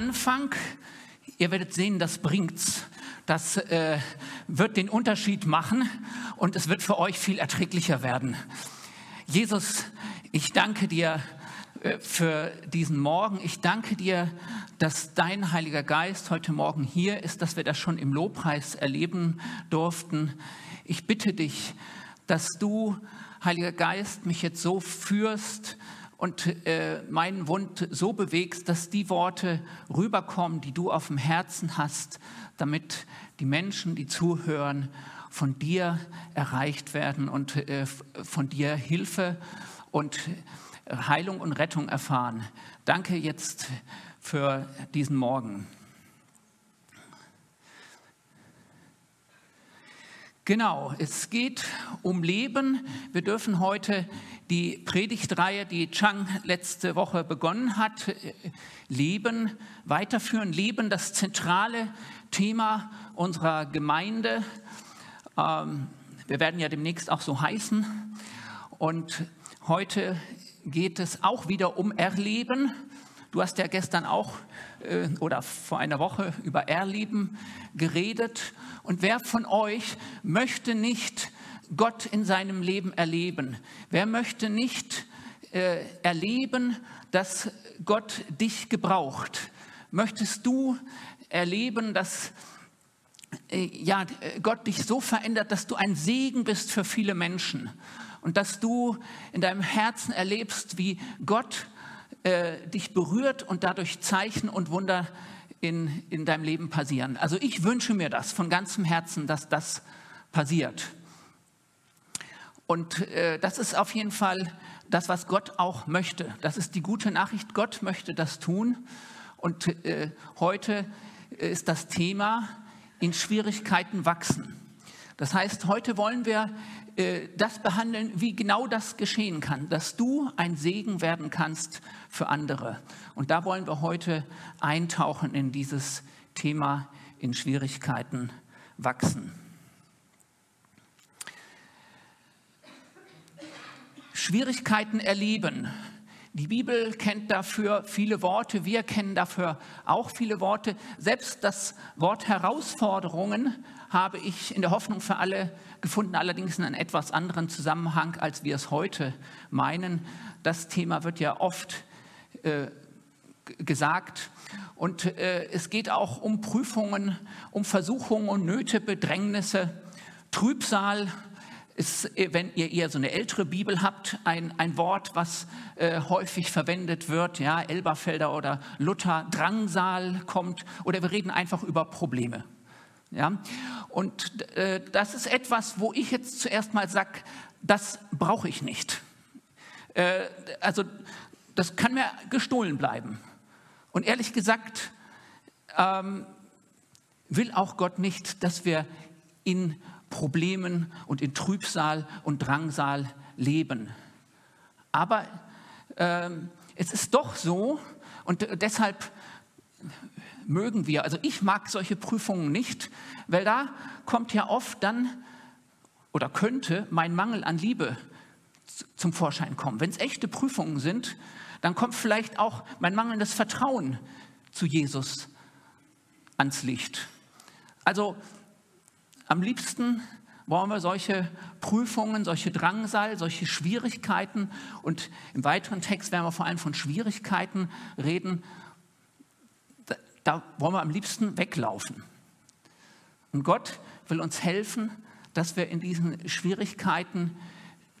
Anfang, ihr werdet sehen, das bringt's. Das äh, wird den Unterschied machen und es wird für euch viel erträglicher werden. Jesus, ich danke dir äh, für diesen Morgen. Ich danke dir, dass dein Heiliger Geist heute Morgen hier ist, dass wir das schon im Lobpreis erleben durften. Ich bitte dich, dass du, Heiliger Geist, mich jetzt so führst, und äh, meinen Wund so bewegst, dass die Worte rüberkommen, die du auf dem Herzen hast, damit die Menschen, die zuhören, von dir erreicht werden und äh, von dir Hilfe und Heilung und Rettung erfahren. Danke jetzt für diesen Morgen. Genau, es geht um Leben. Wir dürfen heute die Predigtreihe, die Chang letzte Woche begonnen hat, Leben weiterführen. Leben, das zentrale Thema unserer Gemeinde. Ähm, wir werden ja demnächst auch so heißen. Und heute geht es auch wieder um Erleben. Du hast ja gestern auch äh, oder vor einer Woche über Erleben geredet. Und wer von euch möchte nicht Gott in seinem Leben erleben? Wer möchte nicht äh, erleben, dass Gott dich gebraucht? Möchtest du erleben, dass äh, ja, Gott dich so verändert, dass du ein Segen bist für viele Menschen und dass du in deinem Herzen erlebst, wie Gott äh, dich berührt und dadurch Zeichen und Wunder in, in deinem Leben passieren. Also ich wünsche mir das von ganzem Herzen, dass das passiert. Und äh, das ist auf jeden Fall das, was Gott auch möchte. Das ist die gute Nachricht. Gott möchte das tun. Und äh, heute ist das Thema in Schwierigkeiten wachsen. Das heißt, heute wollen wir äh, das behandeln, wie genau das geschehen kann, dass du ein Segen werden kannst für andere. Und da wollen wir heute eintauchen in dieses Thema in Schwierigkeiten wachsen. Schwierigkeiten erleben. Die Bibel kennt dafür viele Worte, wir kennen dafür auch viele Worte. Selbst das Wort Herausforderungen habe ich in der Hoffnung für alle gefunden, allerdings in einem etwas anderen Zusammenhang, als wir es heute meinen. Das Thema wird ja oft äh, gesagt. Und äh, es geht auch um Prüfungen, um Versuchungen und Nöte, Bedrängnisse, Trübsal. Ist, äh, wenn ihr eher so eine ältere Bibel habt, ein, ein Wort, was äh, häufig verwendet wird, ja, Elberfelder oder Luther, Drangsal kommt, oder wir reden einfach über Probleme. Ja? Und äh, das ist etwas, wo ich jetzt zuerst mal sage, das brauche ich nicht. Äh, also das kann mir gestohlen bleiben. Und ehrlich gesagt ähm, will auch Gott nicht, dass wir in Problemen und in Trübsal und Drangsal leben. Aber ähm, es ist doch so, und deshalb mögen wir. Also ich mag solche Prüfungen nicht, weil da kommt ja oft dann oder könnte mein Mangel an Liebe zum Vorschein kommen. Wenn es echte Prüfungen sind, dann kommt vielleicht auch mein mangelndes Vertrauen zu Jesus ans Licht. Also am liebsten wollen wir solche Prüfungen, solche Drangsal, solche Schwierigkeiten und im weiteren Text werden wir vor allem von Schwierigkeiten reden, da wollen wir am liebsten weglaufen. Und Gott will uns helfen, dass wir in diesen Schwierigkeiten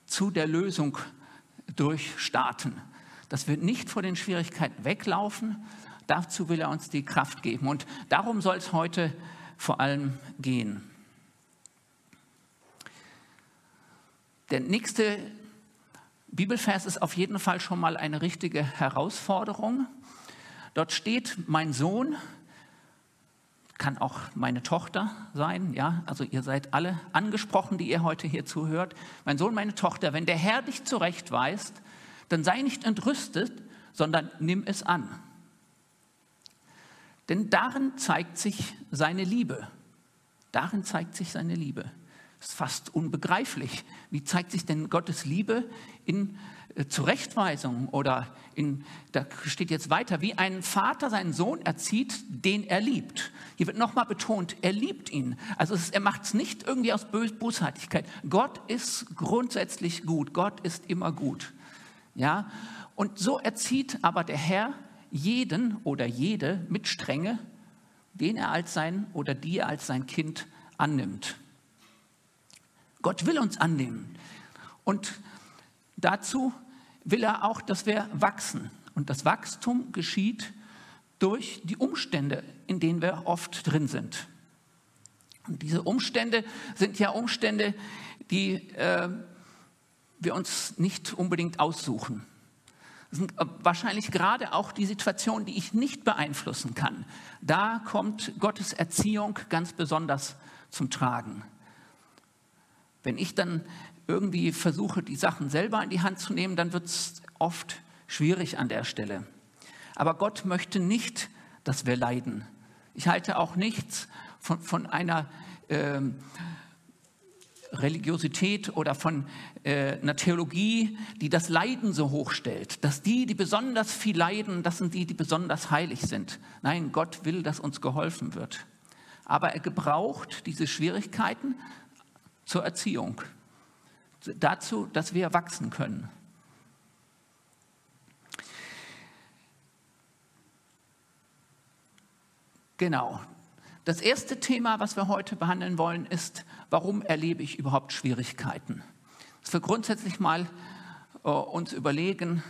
zu der Lösung durchstarten. Dass wir nicht vor den Schwierigkeiten weglaufen. Dazu will er uns die Kraft geben. Und darum soll es heute vor allem gehen. Der nächste Bibelvers ist auf jeden Fall schon mal eine richtige Herausforderung. Dort steht, mein Sohn, kann auch meine Tochter sein, ja, also ihr seid alle angesprochen, die ihr heute hier zuhört. Mein Sohn, meine Tochter, wenn der Herr dich zurechtweist, dann sei nicht entrüstet, sondern nimm es an. Denn darin zeigt sich seine Liebe. Darin zeigt sich seine Liebe. Das ist fast unbegreiflich. Wie zeigt sich denn Gottes Liebe in äh, Zurechtweisung oder in, da steht jetzt weiter, wie ein Vater seinen Sohn erzieht, den er liebt. Hier wird nochmal betont, er liebt ihn. Also ist, er macht es nicht irgendwie aus Bös Bosartigkeit. Gott ist grundsätzlich gut. Gott ist immer gut. Ja? Und so erzieht aber der Herr jeden oder jede mit Strenge, den er als sein oder die er als sein Kind annimmt. Gott will uns annehmen. Und dazu will er auch, dass wir wachsen. Und das Wachstum geschieht durch die Umstände, in denen wir oft drin sind. Und diese Umstände sind ja Umstände, die äh, wir uns nicht unbedingt aussuchen. Das sind äh, wahrscheinlich gerade auch die Situationen, die ich nicht beeinflussen kann. Da kommt Gottes Erziehung ganz besonders zum Tragen. Wenn ich dann irgendwie versuche, die Sachen selber in die Hand zu nehmen, dann wird es oft schwierig an der Stelle. Aber Gott möchte nicht, dass wir leiden. Ich halte auch nichts von, von einer äh, Religiosität oder von äh, einer Theologie, die das Leiden so hoch stellt, dass die, die besonders viel leiden, das sind die, die besonders heilig sind. Nein, Gott will, dass uns geholfen wird. Aber er gebraucht diese Schwierigkeiten zur Erziehung dazu, dass wir wachsen können. Genau. Das erste Thema, was wir heute behandeln wollen, ist, warum erlebe ich überhaupt Schwierigkeiten? Dass wir grundsätzlich mal äh, uns überlegen,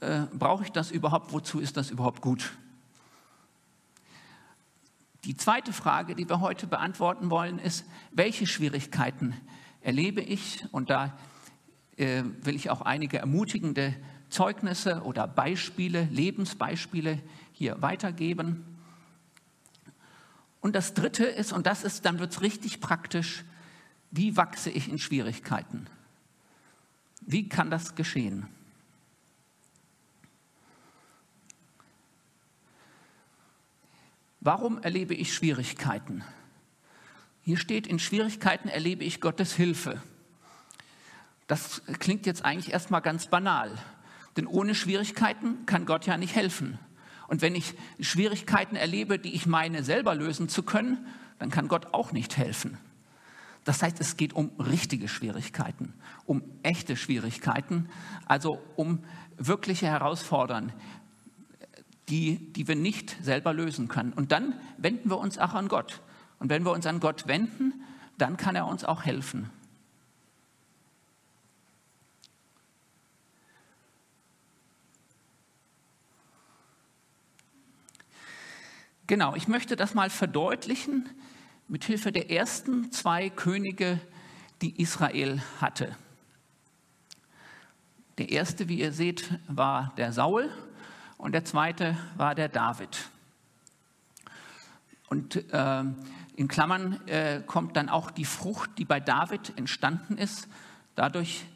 äh, brauche ich das überhaupt? Wozu ist das überhaupt gut? Die zweite Frage, die wir heute beantworten wollen, ist, welche Schwierigkeiten erlebe ich, und da äh, will ich auch einige ermutigende Zeugnisse oder Beispiele, Lebensbeispiele hier weitergeben. Und das Dritte ist, und das ist, dann wird es richtig praktisch, wie wachse ich in Schwierigkeiten? Wie kann das geschehen? Warum erlebe ich Schwierigkeiten? Hier steht, in Schwierigkeiten erlebe ich Gottes Hilfe. Das klingt jetzt eigentlich erstmal ganz banal, denn ohne Schwierigkeiten kann Gott ja nicht helfen. Und wenn ich Schwierigkeiten erlebe, die ich meine selber lösen zu können, dann kann Gott auch nicht helfen. Das heißt, es geht um richtige Schwierigkeiten, um echte Schwierigkeiten, also um wirkliche Herausforderungen, die, die wir nicht selber lösen können. Und dann wenden wir uns auch an Gott. Und wenn wir uns an Gott wenden, dann kann er uns auch helfen. Genau, ich möchte das mal verdeutlichen mit Hilfe der ersten zwei Könige, die Israel hatte. Der erste, wie ihr seht, war der Saul und der zweite war der David. Und äh, in Klammern äh, kommt dann auch die Frucht, die bei David entstanden ist, dadurch,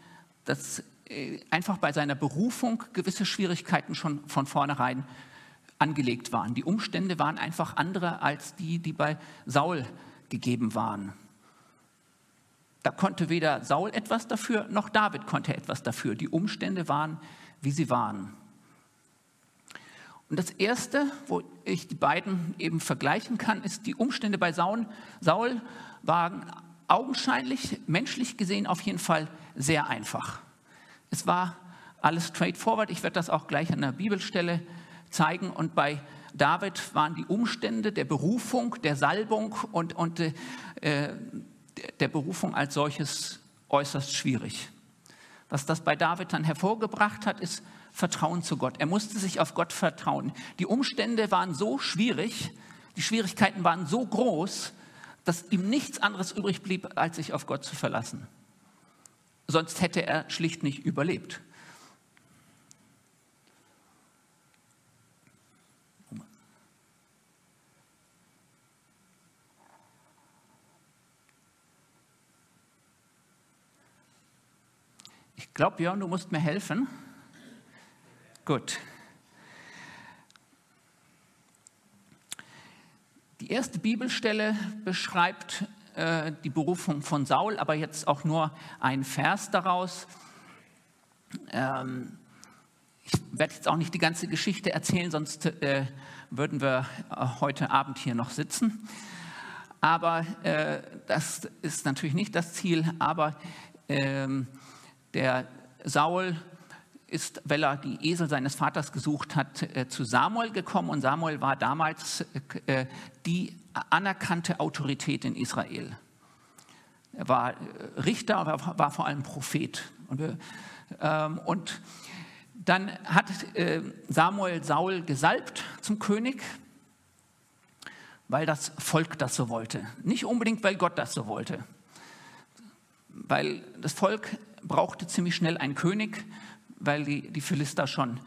dass äh, einfach bei seiner Berufung gewisse Schwierigkeiten schon von vornherein angelegt waren. Die Umstände waren einfach andere als die, die bei Saul gegeben waren. Da konnte weder Saul etwas dafür, noch David konnte etwas dafür. Die Umstände waren, wie sie waren. Und das Erste, wo ich die beiden eben vergleichen kann, ist die Umstände bei Saul. Saul waren augenscheinlich, menschlich gesehen auf jeden Fall sehr einfach. Es war alles straightforward. Ich werde das auch gleich an der Bibelstelle zeigen. Und bei David waren die Umstände der Berufung, der Salbung und, und äh, der Berufung als solches äußerst schwierig. Was das bei David dann hervorgebracht hat, ist Vertrauen zu Gott. Er musste sich auf Gott vertrauen. Die Umstände waren so schwierig, die Schwierigkeiten waren so groß, dass ihm nichts anderes übrig blieb, als sich auf Gott zu verlassen. Sonst hätte er schlicht nicht überlebt. Ich glaube, Björn, du musst mir helfen. Gut. Die erste Bibelstelle beschreibt äh, die Berufung von Saul, aber jetzt auch nur ein Vers daraus. Ähm, ich werde jetzt auch nicht die ganze Geschichte erzählen, sonst äh, würden wir äh, heute Abend hier noch sitzen. Aber äh, das ist natürlich nicht das Ziel. Aber ähm, der Saul ist, weil er die Esel seines Vaters gesucht hat, äh, zu Samuel gekommen. Und Samuel war damals äh, die anerkannte Autorität in Israel. Er war äh, Richter, aber war vor allem Prophet. Und, ähm, und dann hat Samuel Saul gesalbt zum König, weil das Volk das so wollte. Nicht unbedingt, weil Gott das so wollte. Weil das Volk brauchte ziemlich schnell einen König, weil die, die Philister schon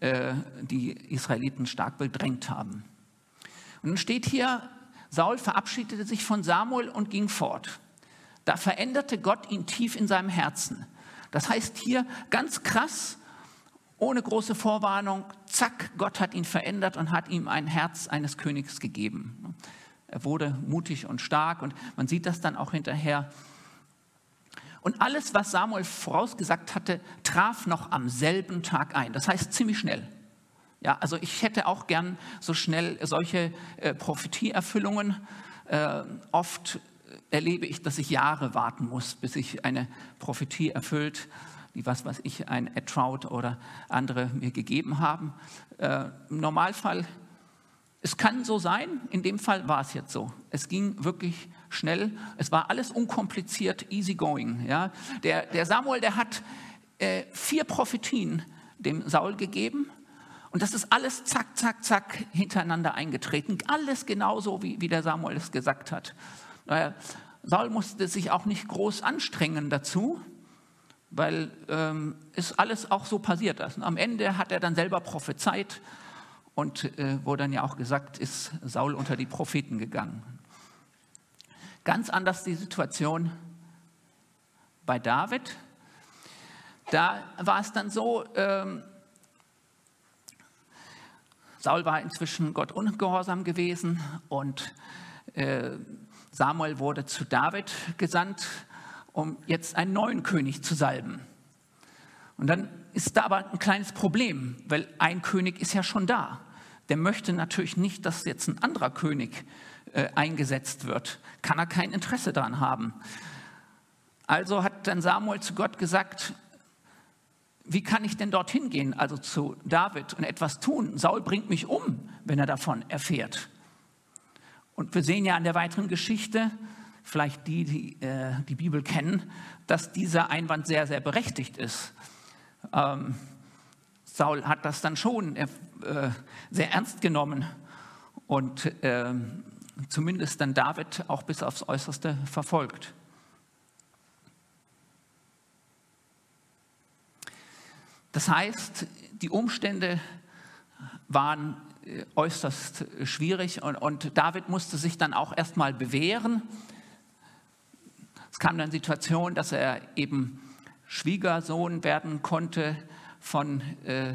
äh, die Israeliten stark bedrängt haben. Und nun steht hier, Saul verabschiedete sich von Samuel und ging fort. Da veränderte Gott ihn tief in seinem Herzen. Das heißt hier ganz krass, ohne große Vorwarnung, zack, Gott hat ihn verändert und hat ihm ein Herz eines Königs gegeben. Er wurde mutig und stark und man sieht das dann auch hinterher und alles, was Samuel vorausgesagt hatte, traf noch am selben Tag ein. Das heißt ziemlich schnell. Ja, also ich hätte auch gern so schnell solche äh, Prophetieerfüllungen. Äh, oft erlebe ich, dass ich Jahre warten muss, bis sich eine Prophetie erfüllt, die was weiß ich, ein Ed Trout oder andere mir gegeben haben. Äh, Im Normalfall, es kann so sein, in dem Fall war es jetzt so. Es ging wirklich schnell. Es war alles unkompliziert, easy going. Ja. Der, der Samuel, der hat äh, vier Prophetien dem Saul gegeben. Und das ist alles zack, zack, zack hintereinander eingetreten. Alles genauso, wie, wie der Samuel es gesagt hat. Äh, Saul musste sich auch nicht groß anstrengen dazu, weil ähm, ist alles auch so passiert ist. Am Ende hat er dann selber prophezeit und äh, wo dann ja auch gesagt ist, Saul unter die Propheten gegangen. Ganz anders die Situation bei David. Da war es dann so, ähm, Saul war inzwischen Gott ungehorsam gewesen und äh, Samuel wurde zu David gesandt, um jetzt einen neuen König zu salben. Und dann ist da aber ein kleines Problem, weil ein König ist ja schon da. Der möchte natürlich nicht, dass jetzt ein anderer König äh, eingesetzt wird, kann er kein Interesse daran haben. Also hat dann Samuel zu Gott gesagt, wie kann ich denn dorthin gehen, also zu David, und etwas tun? Saul bringt mich um, wenn er davon erfährt. Und wir sehen ja an der weiteren Geschichte, vielleicht die, die äh, die Bibel kennen, dass dieser Einwand sehr, sehr berechtigt ist. Ähm, Saul hat das dann schon äh, sehr ernst genommen und äh, zumindest dann David auch bis aufs Äußerste verfolgt. Das heißt, die Umstände waren äh, äußerst schwierig und, und David musste sich dann auch erstmal bewähren. Es kam dann Situation, dass er eben Schwiegersohn werden konnte von äh,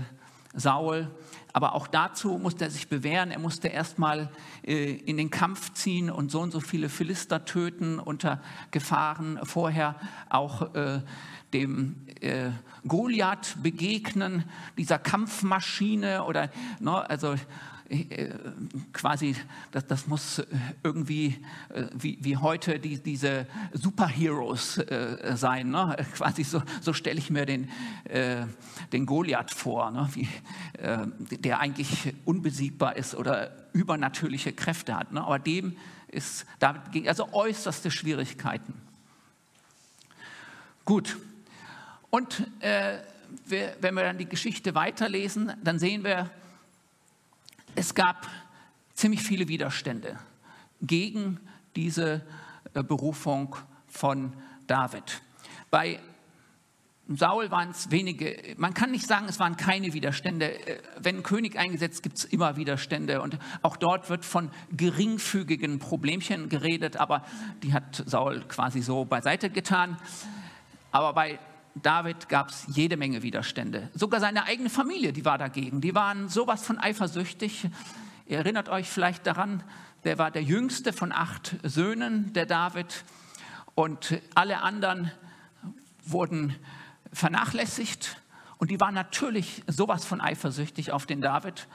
Saul. Aber auch dazu musste er sich bewähren. Er musste erstmal äh, in den Kampf ziehen und so und so viele Philister töten unter Gefahren. Vorher auch äh, dem äh, Goliath begegnen, dieser Kampfmaschine oder, ne, also quasi, das, das muss irgendwie äh, wie, wie heute die, diese Superheroes äh, sein. Ne? Quasi so, so stelle ich mir den, äh, den Goliath vor, ne? wie, äh, der eigentlich unbesiegbar ist oder übernatürliche Kräfte hat. Ne? Aber dem ist David also äußerste Schwierigkeiten. Gut. Und äh, wenn wir dann die Geschichte weiterlesen, dann sehen wir, es gab ziemlich viele Widerstände gegen diese äh, Berufung von David. Bei Saul waren es wenige, man kann nicht sagen, es waren keine Widerstände. Äh, wenn ein König eingesetzt, gibt es immer Widerstände. Und auch dort wird von geringfügigen Problemchen geredet, aber die hat Saul quasi so beiseite getan. Aber bei David gab es jede Menge Widerstände. Sogar seine eigene Familie, die war dagegen. Die waren sowas von eifersüchtig. Ihr erinnert euch vielleicht daran, der war der jüngste von acht Söhnen, der David. Und alle anderen wurden vernachlässigt und die war natürlich sowas von eifersüchtig auf den David.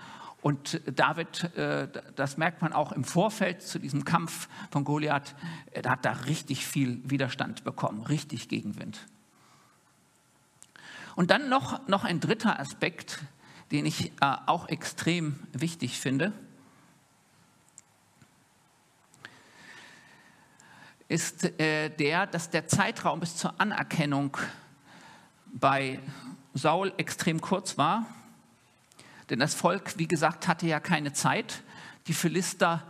Und David, äh, das merkt man auch im Vorfeld zu diesem Kampf von Goliath, da hat da richtig viel Widerstand bekommen, richtig Gegenwind. Und dann noch, noch ein dritter Aspekt, den ich äh, auch extrem wichtig finde, ist äh, der, dass der Zeitraum bis zur Anerkennung bei Saul extrem kurz war. Denn das Volk, wie gesagt, hatte ja keine Zeit. Die Philister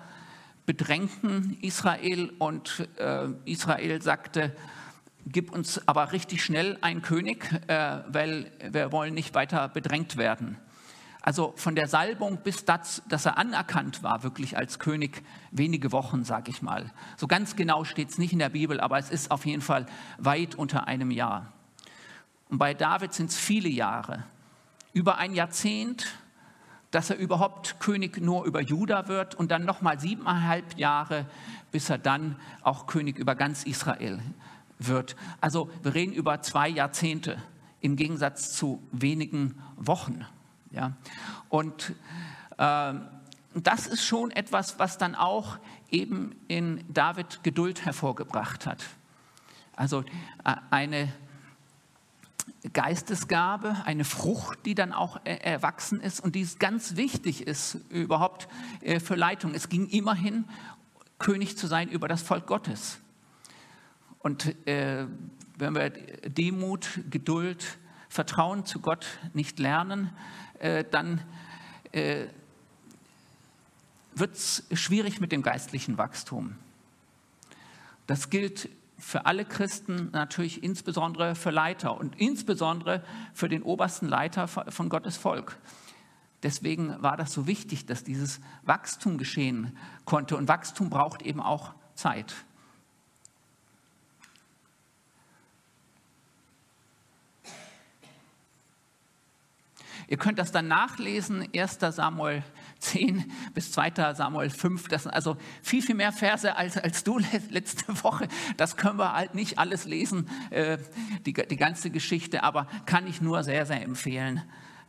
bedrängten Israel und äh, Israel sagte, gib uns aber richtig schnell einen König, äh, weil wir wollen nicht weiter bedrängt werden. Also von der Salbung bis das, dass er anerkannt war, wirklich als König, wenige Wochen, sage ich mal. So ganz genau steht es nicht in der Bibel, aber es ist auf jeden Fall weit unter einem Jahr. Und bei David sind es viele Jahre, über ein Jahrzehnt, dass er überhaupt König nur über Juda wird und dann nochmal siebeneinhalb Jahre, bis er dann auch König über ganz Israel wird. Also wir reden über zwei Jahrzehnte im Gegensatz zu wenigen Wochen. Ja? Und äh, das ist schon etwas, was dann auch eben in David Geduld hervorgebracht hat. Also äh, eine Geistesgabe, eine Frucht, die dann auch erwachsen ist und die ganz wichtig ist überhaupt äh, für Leitung. Es ging immerhin, König zu sein über das Volk Gottes. Und äh, wenn wir Demut, Geduld, Vertrauen zu Gott nicht lernen, äh, dann äh, wird es schwierig mit dem geistlichen Wachstum. Das gilt für alle Christen, natürlich insbesondere für Leiter und insbesondere für den obersten Leiter von Gottes Volk. Deswegen war das so wichtig, dass dieses Wachstum geschehen konnte. Und Wachstum braucht eben auch Zeit. Ihr könnt das dann nachlesen, 1. Samuel 10 bis 2. Samuel 5. Das sind also viel, viel mehr Verse als, als du letzte Woche. Das können wir halt nicht alles lesen, äh, die, die ganze Geschichte, aber kann ich nur sehr, sehr empfehlen,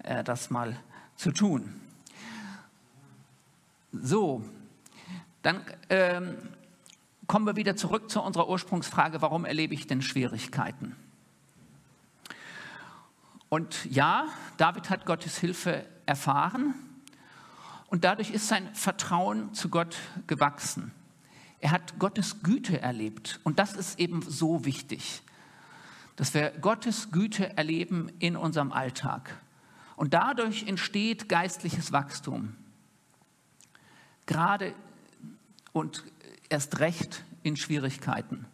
äh, das mal zu tun. So, dann ähm, kommen wir wieder zurück zu unserer Ursprungsfrage, warum erlebe ich denn Schwierigkeiten? Und ja, David hat Gottes Hilfe erfahren und dadurch ist sein Vertrauen zu Gott gewachsen. Er hat Gottes Güte erlebt und das ist eben so wichtig, dass wir Gottes Güte erleben in unserem Alltag. Und dadurch entsteht geistliches Wachstum. Gerade und erst recht in Schwierigkeiten.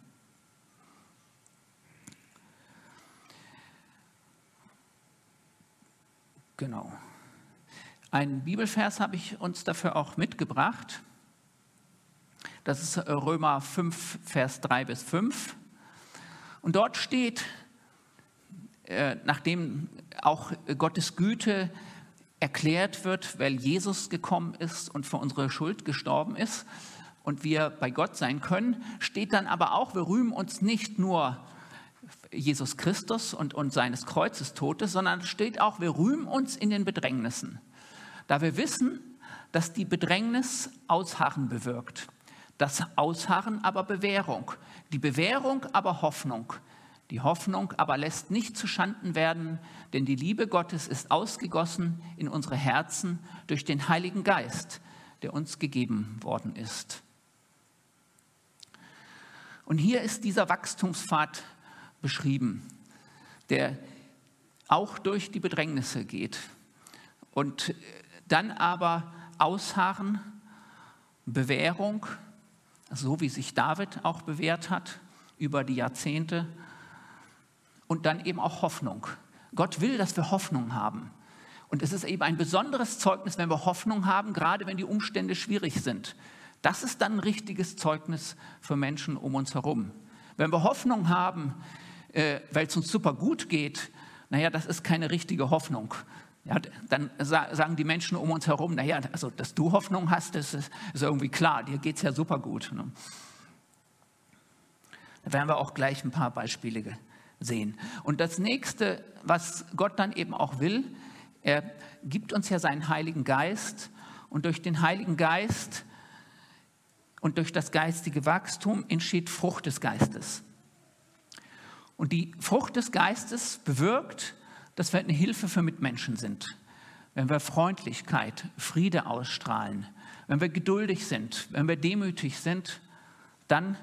Genau. Ein Bibelvers habe ich uns dafür auch mitgebracht. Das ist Römer 5, Vers 3 bis 5. Und dort steht, äh, nachdem auch Gottes Güte erklärt wird, weil Jesus gekommen ist und für unsere Schuld gestorben ist und wir bei Gott sein können, steht dann aber auch, wir rühmen uns nicht nur Jesus Christus und, und seines Kreuzes Todes, sondern steht auch, wir rühmen uns in den Bedrängnissen. Da wir wissen, dass die Bedrängnis Ausharren bewirkt. Das Ausharren aber Bewährung. Die Bewährung aber Hoffnung. Die Hoffnung aber lässt nicht zu Schanden werden, denn die Liebe Gottes ist ausgegossen in unsere Herzen durch den Heiligen Geist, der uns gegeben worden ist. Und hier ist dieser Wachstumspfad beschrieben, der auch durch die Bedrängnisse geht und dann aber Ausharren, Bewährung, so wie sich David auch bewährt hat über die Jahrzehnte und dann eben auch Hoffnung. Gott will, dass wir Hoffnung haben. Und es ist eben ein besonderes Zeugnis, wenn wir Hoffnung haben, gerade wenn die Umstände schwierig sind. Das ist dann ein richtiges Zeugnis für Menschen um uns herum. Wenn wir Hoffnung haben, äh, weil es uns super gut geht, naja, das ist keine richtige Hoffnung. Ja, dann sagen die Menschen um uns herum, naja, also, dass du Hoffnung hast, das ist, ist irgendwie klar, dir geht es ja super gut. Ne? Da werden wir auch gleich ein paar Beispiele sehen. Und das nächste, was Gott dann eben auch will, er gibt uns ja seinen Heiligen Geist und durch den Heiligen Geist und durch das geistige Wachstum entsteht Frucht des Geistes. Und die Frucht des Geistes bewirkt, dass wir eine Hilfe für Mitmenschen sind. Wenn wir Freundlichkeit, Friede ausstrahlen, wenn wir geduldig sind, wenn wir demütig sind, dann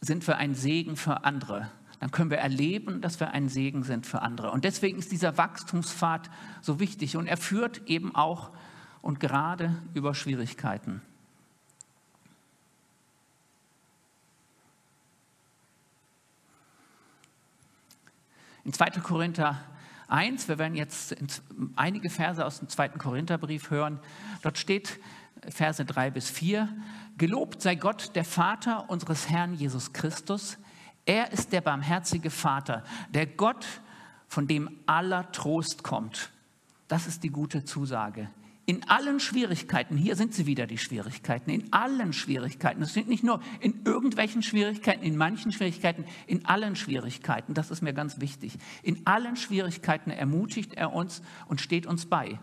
sind wir ein Segen für andere. Dann können wir erleben, dass wir ein Segen sind für andere. Und deswegen ist dieser Wachstumspfad so wichtig. Und er führt eben auch und gerade über Schwierigkeiten. In 2. Korinther 1, wir werden jetzt einige Verse aus dem 2. Korintherbrief hören. Dort steht Verse 3 bis 4, Gelobt sei Gott, der Vater unseres Herrn Jesus Christus. Er ist der barmherzige Vater, der Gott, von dem aller Trost kommt. Das ist die gute Zusage in allen Schwierigkeiten, hier sind sie wieder die Schwierigkeiten, in allen Schwierigkeiten, es sind nicht nur in irgendwelchen Schwierigkeiten, in manchen Schwierigkeiten, in allen Schwierigkeiten, das ist mir ganz wichtig. In allen Schwierigkeiten ermutigt er uns und steht uns bei,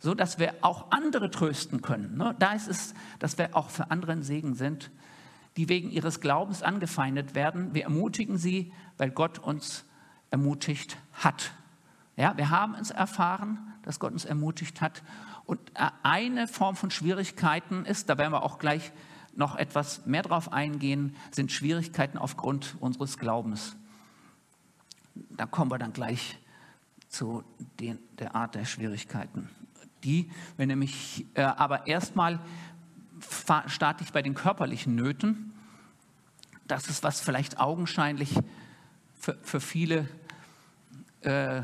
so dass wir auch andere trösten können. Ne? Da ist es, dass wir auch für andere ein Segen sind, die wegen ihres Glaubens angefeindet werden. Wir ermutigen sie, weil Gott uns ermutigt hat. Ja, wir haben es erfahren, dass Gott uns ermutigt hat und äh, eine Form von Schwierigkeiten ist, da werden wir auch gleich noch etwas mehr drauf eingehen, sind Schwierigkeiten aufgrund unseres Glaubens. Da kommen wir dann gleich zu den, der Art der Schwierigkeiten. Die, wenn nämlich, äh, aber erstmal starte ich bei den körperlichen Nöten. Das ist was vielleicht augenscheinlich für, für viele äh, äh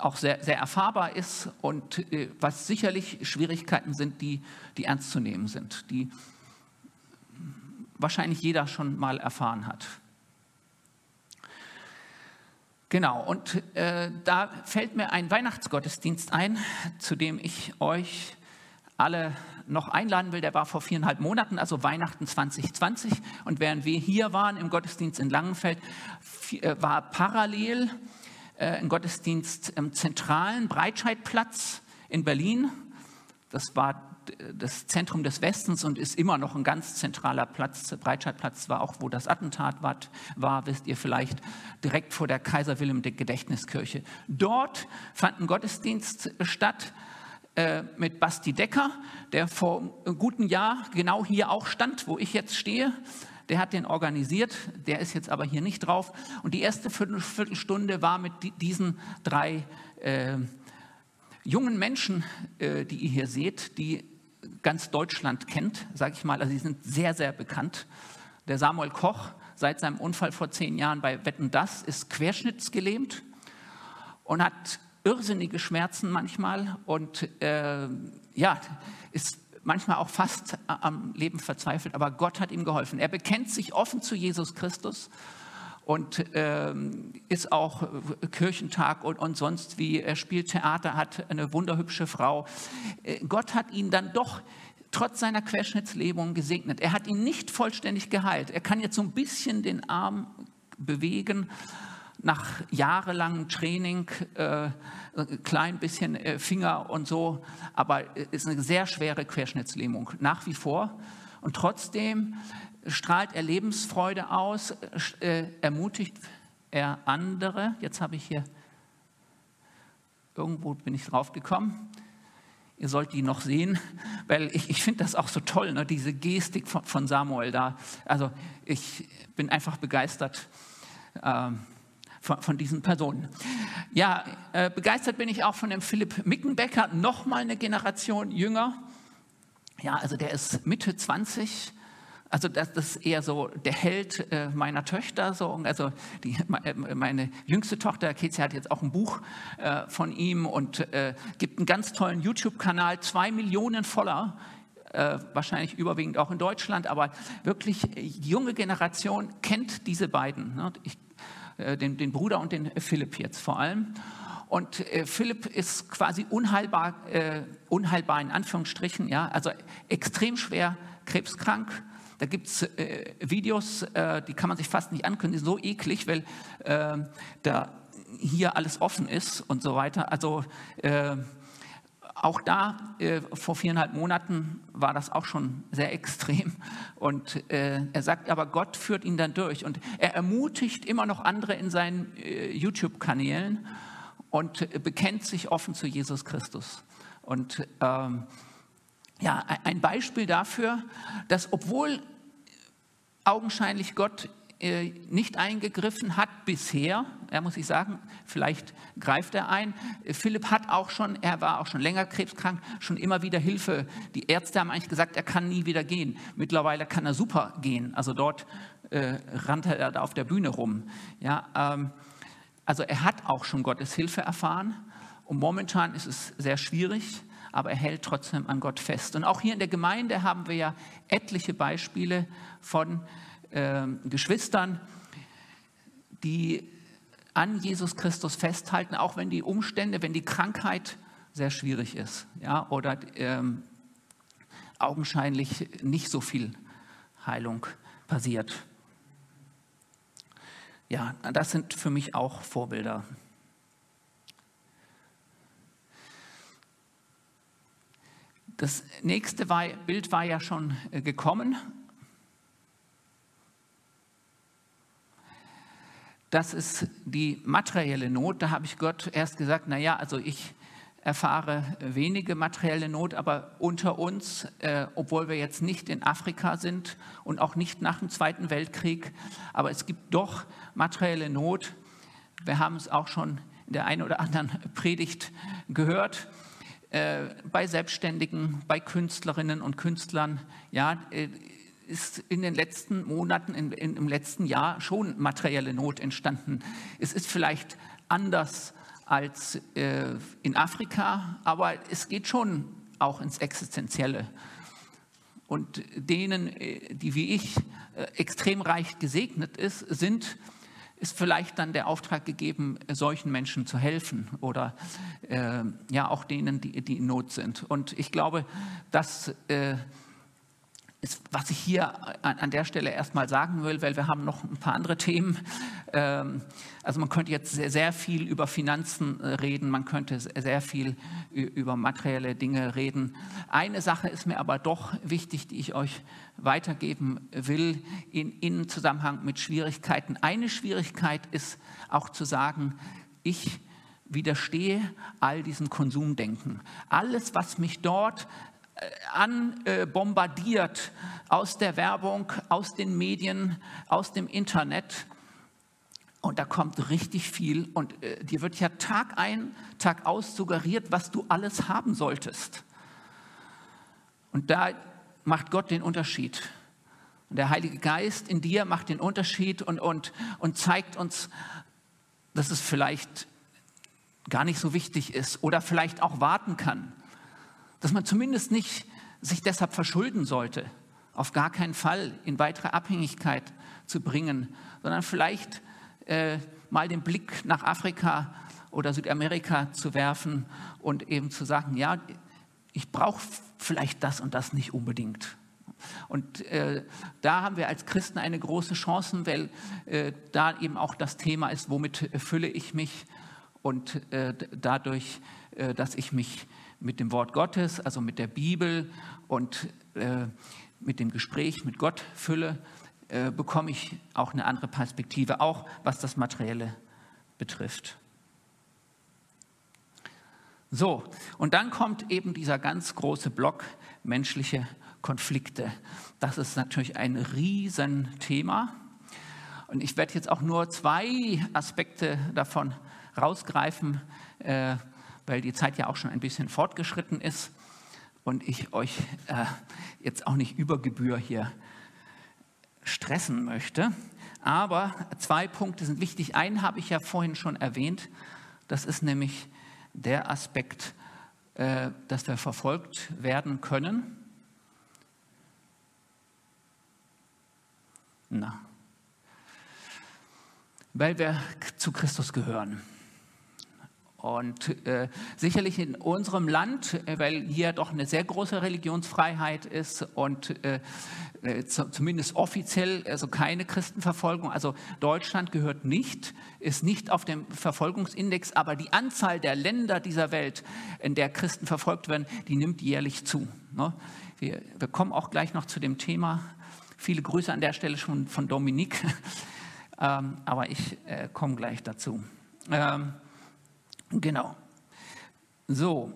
auch sehr, sehr erfahrbar ist und äh, was sicherlich Schwierigkeiten sind, die, die ernst zu nehmen sind, die wahrscheinlich jeder schon mal erfahren hat. Genau, und äh, da fällt mir ein Weihnachtsgottesdienst ein, zu dem ich euch alle noch einladen will. Der war vor viereinhalb Monaten, also Weihnachten 2020. Und während wir hier waren im Gottesdienst in Langenfeld, äh, war parallel einen Gottesdienst im zentralen Breitscheidplatz in Berlin. Das war das Zentrum des Westens und ist immer noch ein ganz zentraler Platz. Breitscheidplatz war auch, wo das Attentat war, war wisst ihr vielleicht, direkt vor der Kaiser Wilhelm Gedächtniskirche. Dort fand ein Gottesdienst statt äh, mit Basti Decker, der vor einem guten Jahr genau hier auch stand, wo ich jetzt stehe der hat den organisiert, der ist jetzt aber hier nicht drauf. Und die erste Viertelstunde war mit diesen drei äh, jungen Menschen, äh, die ihr hier seht, die ganz Deutschland kennt, sage ich mal. Also sie sind sehr, sehr bekannt. Der Samuel Koch, seit seinem Unfall vor zehn Jahren bei Wetten Das, ist querschnittsgelähmt und hat irrsinnige Schmerzen manchmal und äh, ja, ist manchmal auch fast am Leben verzweifelt, aber Gott hat ihm geholfen. Er bekennt sich offen zu Jesus Christus und ähm, ist auch Kirchentag und, und sonst wie. Er spielt Theater, hat eine wunderhübsche Frau. Äh, Gott hat ihn dann doch trotz seiner Querschnittslähmung gesegnet. Er hat ihn nicht vollständig geheilt. Er kann jetzt so ein bisschen den Arm bewegen nach jahrelangem Training, äh, ein klein bisschen äh, Finger und so, aber ist eine sehr schwere Querschnittslähmung nach wie vor. Und trotzdem strahlt er Lebensfreude aus, äh, ermutigt er andere. Jetzt habe ich hier, irgendwo bin ich drauf gekommen. Ihr sollt die noch sehen, weil ich, ich finde das auch so toll, ne, diese Gestik von, von, Samuel da. Also ich bin einfach begeistert. Ähm, von, von diesen Personen. Ja, äh, begeistert bin ich auch von dem Philipp Mickenbecker, noch mal eine Generation jünger. Ja, also der ist Mitte 20. Also das, das ist eher so der Held äh, meiner Töchter. So. Also die, äh, meine jüngste Tochter, Kezia, hat jetzt auch ein Buch äh, von ihm und äh, gibt einen ganz tollen YouTube-Kanal, zwei Millionen Follower. Äh, wahrscheinlich überwiegend auch in Deutschland, aber wirklich die junge Generation kennt diese beiden. Ne? Ich äh, den, den Bruder und den Philipp jetzt vor allem. Und äh, Philipp ist quasi unheilbar, äh, unheilbar in Anführungsstrichen, ja, also extrem schwer krebskrank. Da gibt es äh, Videos, äh, die kann man sich fast nicht ankündigen, die sind so eklig, weil äh, da hier alles offen ist und so weiter. Also äh, auch da, äh, vor viereinhalb Monaten, war das auch schon sehr extrem. Und äh, er sagt aber, Gott führt ihn dann durch. Und er ermutigt immer noch andere in seinen äh, YouTube-Kanälen und bekennt sich offen zu Jesus Christus. Und ähm, ja, ein Beispiel dafür, dass obwohl augenscheinlich Gott äh, nicht eingegriffen hat bisher. Er muss ich sagen, vielleicht greift er ein. Philipp hat auch schon, er war auch schon länger krebskrank, schon immer wieder Hilfe. Die Ärzte haben eigentlich gesagt, er kann nie wieder gehen. Mittlerweile kann er super gehen. Also dort äh, rannte er da auf der Bühne rum. Ja, ähm, also er hat auch schon Gottes Hilfe erfahren. Und momentan ist es sehr schwierig, aber er hält trotzdem an Gott fest. Und auch hier in der Gemeinde haben wir ja etliche Beispiele von äh, Geschwistern, die an Jesus Christus festhalten, auch wenn die Umstände, wenn die Krankheit sehr schwierig ist ja, oder ähm, augenscheinlich nicht so viel Heilung passiert. Ja, das sind für mich auch Vorbilder. Das nächste Bild war ja schon äh, gekommen. Das ist die materielle Not. Da habe ich Gott erst gesagt, naja, also ich erfahre wenige materielle Not, aber unter uns, äh, obwohl wir jetzt nicht in Afrika sind und auch nicht nach dem Zweiten Weltkrieg, aber es gibt doch materielle Not. Wir haben es auch schon in der einen oder anderen Predigt gehört. Äh, bei Selbstständigen, bei Künstlerinnen und Künstlern, ja, äh, ist in den letzten Monaten, in, in, im letzten Jahr schon materielle Not entstanden. Es ist vielleicht anders als äh, in Afrika, aber es geht schon auch ins Existenzielle. Und denen, äh, die wie ich äh, extrem reich gesegnet ist, sind, ist vielleicht dann der Auftrag gegeben, solchen Menschen zu helfen oder äh, ja auch denen, die, die in Not sind. Und ich glaube, dass äh, ist, was ich hier an, der Stelle erstmal sagen will, weil wir haben noch ein paar andere Themen. Ähm, also man könnte jetzt sehr, sehr, viel über Finanzen äh, reden, man könnte sehr viel über materielle Dinge reden. Eine Sache ist mir aber doch wichtig, die ich euch weitergeben will in, in Zusammenhang mit Schwierigkeiten. Eine Schwierigkeit ist auch zu sagen, ich widerstehe all diesem Konsumdenken. Alles, was mich dort anbombardiert aus der Werbung, aus den Medien, aus dem Internet. Und da kommt richtig viel und äh, dir wird ja Tag ein, Tag aus suggeriert, was du alles haben solltest. Und da macht Gott den Unterschied. Und der Heilige Geist in dir macht den Unterschied und, und, und zeigt uns, dass es vielleicht gar nicht so wichtig ist oder vielleicht auch warten kann dass man zumindest nicht sich deshalb verschulden sollte, auf gar keinen Fall in weitere Abhängigkeit zu bringen, sondern vielleicht äh, mal den Blick nach Afrika oder Südamerika zu werfen und eben zu sagen, ja, ich brauche vielleicht das und das nicht unbedingt. Und äh, da haben wir als Christen eine große Chance, weil äh, da eben auch das Thema ist, womit fülle ich mich und äh, dadurch, äh, dass ich mich mit dem Wort Gottes, also mit der Bibel und äh, mit dem Gespräch mit Gott fülle, äh, bekomme ich auch eine andere Perspektive, auch was das Materielle betrifft. So, und dann kommt eben dieser ganz große Block menschliche Konflikte. Das ist natürlich ein Riesenthema. Und ich werde jetzt auch nur zwei Aspekte davon rausgreifen. Äh, weil die Zeit ja auch schon ein bisschen fortgeschritten ist und ich euch äh, jetzt auch nicht über Gebühr hier stressen möchte. Aber zwei Punkte sind wichtig. Einen habe ich ja vorhin schon erwähnt. Das ist nämlich der Aspekt, äh, dass wir verfolgt werden können. Na, weil wir zu Christus gehören. Und äh, sicherlich in unserem Land, äh, weil hier doch eine sehr große Religionsfreiheit ist und äh, äh zumindest offiziell also keine Christenverfolgung, also Deutschland gehört nicht, ist nicht auf dem Verfolgungsindex, aber die Anzahl der Länder dieser Welt, in der Christen verfolgt werden, die nimmt jährlich zu. Ne? Wir, wir kommen auch gleich noch zu dem Thema. Viele Grüße an der Stelle schon von Dominik, ähm, aber ich äh, komme gleich dazu. Ähm, Genau. So.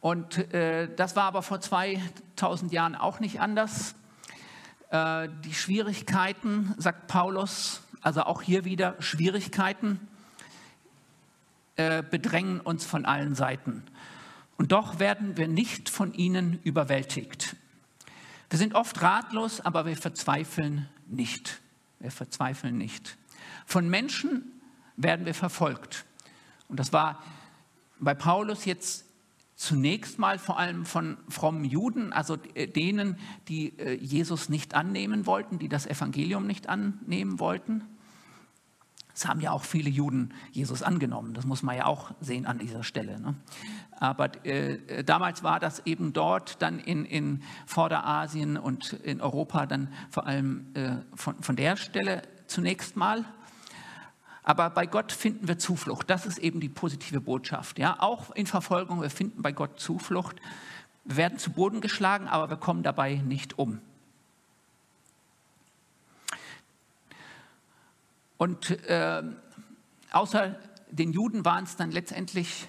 Und äh, das war aber vor 2000 Jahren auch nicht anders. Äh, die Schwierigkeiten, sagt Paulus, also auch hier wieder Schwierigkeiten, äh, bedrängen uns von allen Seiten. Und doch werden wir nicht von ihnen überwältigt. Wir sind oft ratlos, aber wir verzweifeln nicht. Wir verzweifeln nicht. Von Menschen werden wir verfolgt. Und das war bei Paulus jetzt zunächst mal vor allem von frommen Juden, also denen, die äh, Jesus nicht annehmen wollten, die das Evangelium nicht annehmen wollten. Es haben ja auch viele Juden Jesus angenommen, das muss man ja auch sehen an dieser Stelle. Ne? Aber äh, damals war das eben dort, dann in, in Vorderasien und in Europa dann vor allem äh, von, von der Stelle zunächst mal. Aber bei Gott finden wir Zuflucht. Das ist eben die positive Botschaft. Ja? Auch in Verfolgung, wir finden bei Gott Zuflucht. Wir werden zu Boden geschlagen, aber wir kommen dabei nicht um. Und äh, außer den Juden waren es dann letztendlich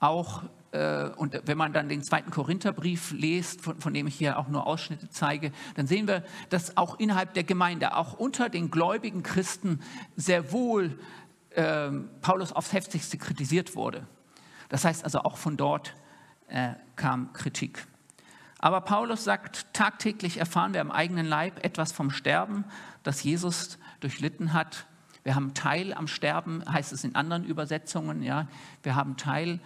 auch äh, und wenn man dann den zweiten Korintherbrief liest, von, von, dem ich hier auch nur Ausschnitte zeige, dann sehen wir, dass auch innerhalb der Gemeinde, auch unter den gläubigen Christen sehr wohl äh, Paulus aufs heftigste kritisiert wurde. Das heißt also auch von dort äh, kam Kritik. Aber Paulus sagt, tagtäglich erfahren wir am eigenen Leib etwas vom Sterben, das Jesus durchlitten hat. Wir haben Teil am Sterben, heißt es in anderen Übersetzungen. Ja, wir haben Teil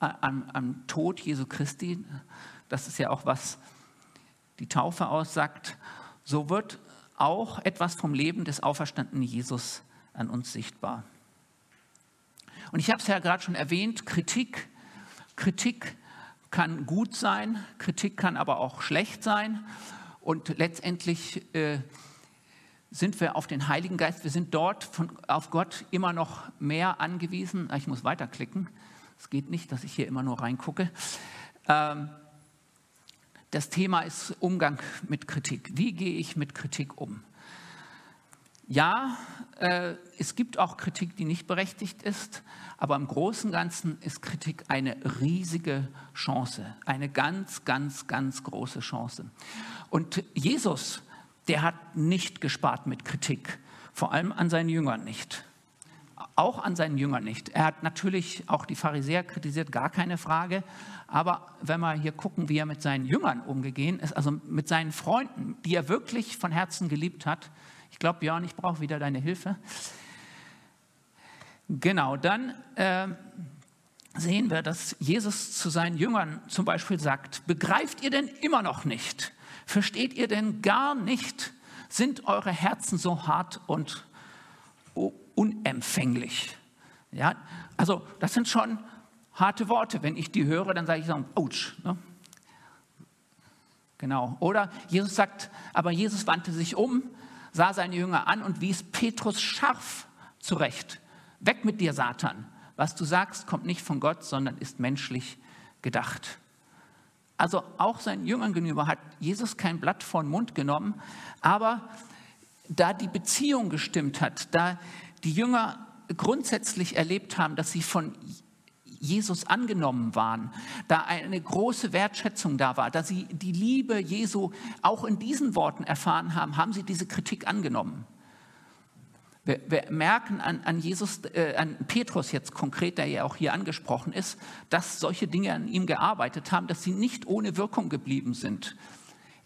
am, am Tod Jesu Christi, das ist ja auch was die Taufe aussagt, so wird auch etwas vom Leben des auferstandenen Jesus an uns sichtbar. Und ich habe es ja gerade schon erwähnt, Kritik. Kritik kann gut sein, Kritik kann aber auch schlecht sein. Und letztendlich äh, sind wir auf den Heiligen Geist, wir sind dort von, auf Gott immer noch mehr angewiesen. Ich muss weiterklicken. Es geht nicht, dass ich hier immer nur reingucke. Ähm, das Thema ist Umgang mit Kritik. Wie gehe ich mit Kritik um? Ja, äh, es gibt auch Kritik, die nicht berechtigt ist, aber im Großen und Ganzen ist Kritik eine riesige Chance, eine ganz, ganz, ganz große Chance. Und Jesus, der hat nicht gespart mit Kritik, vor allem an seinen Jüngern nicht auch an seinen Jüngern nicht. Er hat natürlich auch die Pharisäer kritisiert, gar keine Frage. Aber wenn wir hier gucken, wie er mit seinen Jüngern umgegangen ist, also mit seinen Freunden, die er wirklich von Herzen geliebt hat. Ich glaube, Björn, ich brauche wieder deine Hilfe. Genau, dann äh, sehen wir, dass Jesus zu seinen Jüngern zum Beispiel sagt, begreift ihr denn immer noch nicht? Versteht ihr denn gar nicht? Sind eure Herzen so hart und unempfänglich. Ja, also das sind schon harte Worte. Wenn ich die höre, dann sage ich so, ouch. Ne? Genau. Oder Jesus sagt, aber Jesus wandte sich um, sah seine Jünger an und wies Petrus scharf zurecht. Weg mit dir, Satan. Was du sagst, kommt nicht von Gott, sondern ist menschlich gedacht. Also auch seinen Jüngern gegenüber hat Jesus kein Blatt vor den Mund genommen, aber da die Beziehung gestimmt hat, da die Jünger grundsätzlich erlebt haben, dass sie von Jesus angenommen waren, da eine große Wertschätzung da war, dass sie die Liebe Jesu auch in diesen Worten erfahren haben, haben sie diese Kritik angenommen. Wir, wir merken an, an, Jesus, äh, an Petrus jetzt konkret, der ja auch hier angesprochen ist, dass solche Dinge an ihm gearbeitet haben, dass sie nicht ohne Wirkung geblieben sind.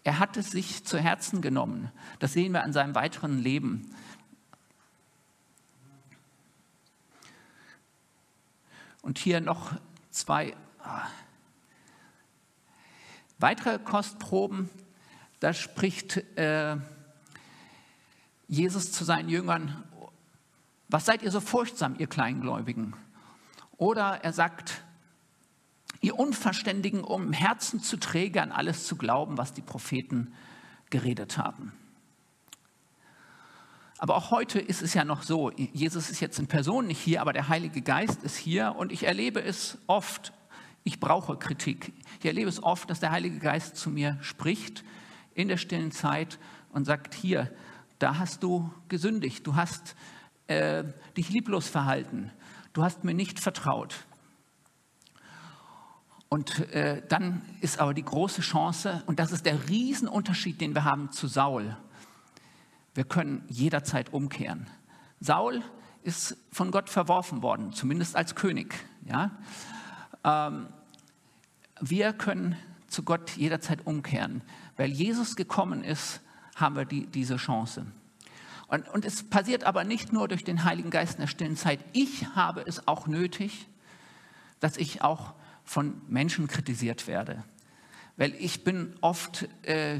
Er hat es sich zu Herzen genommen. Das sehen wir an seinem weiteren Leben. Und hier noch zwei ah, weitere Kostproben. Da spricht äh, Jesus zu seinen Jüngern, was seid ihr so furchtsam, ihr Kleingläubigen? Oder er sagt, ihr Unverständigen, um im Herzen zu träge, an alles zu glauben, was die Propheten geredet haben. Aber auch heute ist es ja noch so, Jesus ist jetzt in Person nicht hier, aber der Heilige Geist ist hier und ich erlebe es oft, ich brauche Kritik. Ich erlebe es oft, dass der Heilige Geist zu mir spricht in der stillen Zeit und sagt, hier, da hast du gesündigt, du hast äh, dich lieblos verhalten, du hast mir nicht vertraut. Und äh, dann ist aber die große Chance, und das ist der Riesenunterschied, den wir haben zu Saul. Wir können jederzeit umkehren. Saul ist von Gott verworfen worden, zumindest als König. Ja? Ähm, wir können zu Gott jederzeit umkehren. Weil Jesus gekommen ist, haben wir die, diese Chance. Und, und es passiert aber nicht nur durch den Heiligen Geist in der stillen Zeit. Ich habe es auch nötig, dass ich auch von Menschen kritisiert werde. Weil ich bin oft äh,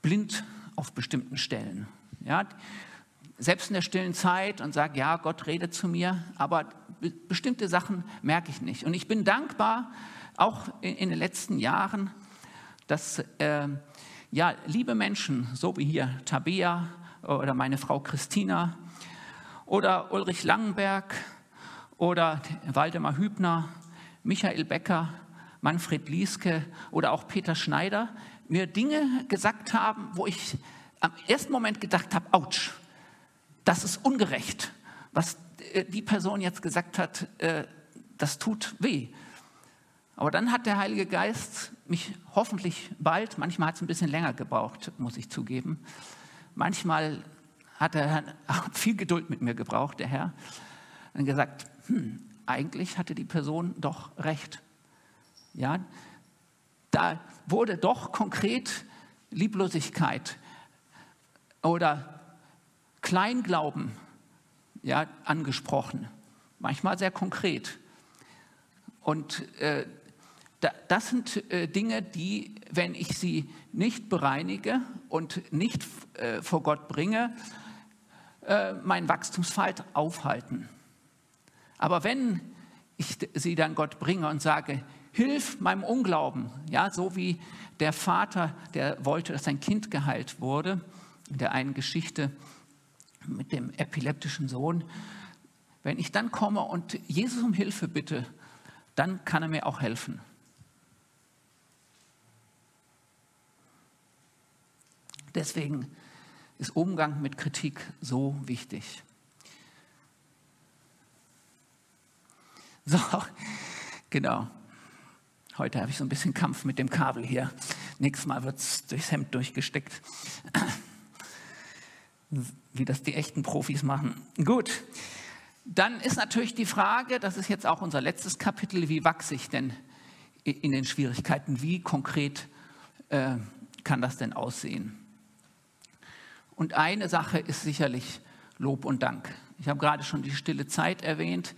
blind auf bestimmten Stellen. Ja? Selbst in der stillen Zeit und sage, ja, Gott redet zu mir, aber be bestimmte Sachen merke ich nicht. Und ich bin dankbar, auch in, in den letzten Jahren, dass äh, ja, liebe Menschen, so wie hier Tabea oder meine Frau Christina oder Ulrich Langenberg oder Waldemar Hübner, Michael Becker, Manfred Lieske oder auch Peter Schneider mir Dinge gesagt haben, wo ich am ersten Moment gedacht habe, ouch, das ist ungerecht. Was äh, die Person jetzt gesagt hat, äh, das tut weh. Aber dann hat der Heilige Geist mich hoffentlich bald, manchmal hat es ein bisschen länger gebraucht, muss ich zugeben. Manchmal hat er viel Geduld mit mir gebraucht, der Herr, und gesagt, hm, eigentlich hatte die Person doch recht. Ja, da wurde doch konkret Lieblosigkeit oder Kleinglauben ja, angesprochen, manchmal sehr konkret. Und äh, das sind äh, Dinge, die, wenn ich sie nicht bereinige und nicht äh, vor Gott bringe, äh, meinen Wachstumsfalt aufhalten. Aber wenn ich sie dann Gott bringe und sage, hilf meinem Unglauben, ja, so wie der Vater, der wollte, dass sein Kind geheilt wurde, in der einen Geschichte mit dem epileptischen Sohn, wenn ich dann komme und Jesus um Hilfe bitte, dann kann er mir auch helfen. Deswegen ist Umgang mit Kritik so wichtig. So, genau. Heute habe ich so ein bisschen Kampf mit dem Kabel hier. Nächstes Mal wird es durchs Hemd durchgesteckt. Wie das die echten Profis machen. Gut, dann ist natürlich die Frage, das ist jetzt auch unser letztes Kapitel, wie wachse ich denn in den Schwierigkeiten? Wie konkret äh, kann das denn aussehen? Und eine Sache ist sicherlich Lob und Dank. Ich habe gerade schon die stille Zeit erwähnt.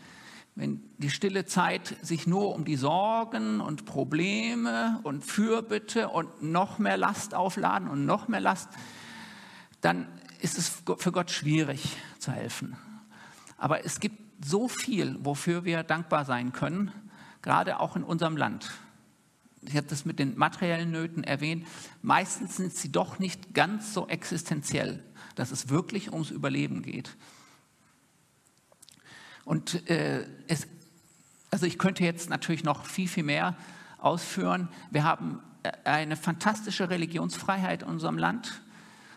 Wenn die stille Zeit sich nur um die Sorgen und Probleme und Fürbitte und noch mehr Last aufladen und noch mehr Last, dann ist es für Gott schwierig zu helfen. Aber es gibt so viel, wofür wir dankbar sein können, gerade auch in unserem Land ich habe das mit den materiellen Nöten erwähnt, meistens sind sie doch nicht ganz so existenziell, dass es wirklich ums Überleben geht. Und äh, es, also ich könnte jetzt natürlich noch viel, viel mehr ausführen. Wir haben äh, eine fantastische Religionsfreiheit in unserem Land,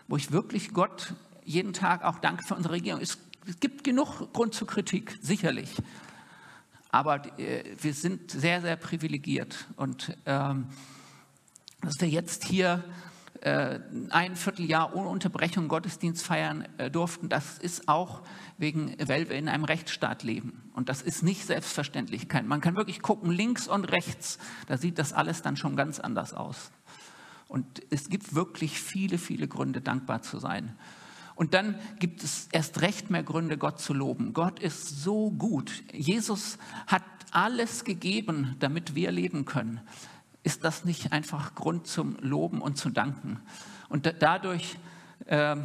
wo ich wirklich Gott jeden Tag auch danke für unsere Regierung. Es, gibt genug Grund zur Kritik, sicherlich aber äh, wir sind sehr, sehr privilegiert. Und ähm, dass wir jetzt hier ein Vierteljahr ohne Unterbrechung Gottesdienst feiern äh, durften, das ist auch wegen, weil wir in einem Rechtsstaat leben. Und das ist nicht selbstverständlich. Man kann wirklich gucken, links und rechts, da sieht das alles dann schon ganz anders aus. Und es gibt wirklich viele, viele Gründe, dankbar zu sein. Und dann gibt es erst recht mehr Gründe, Gott zu loben. Gott ist so gut. Jesus hat alles gegeben, damit wir leben können. Ist das nicht einfach Grund zum Loben und zu danken? Und dadurch äh,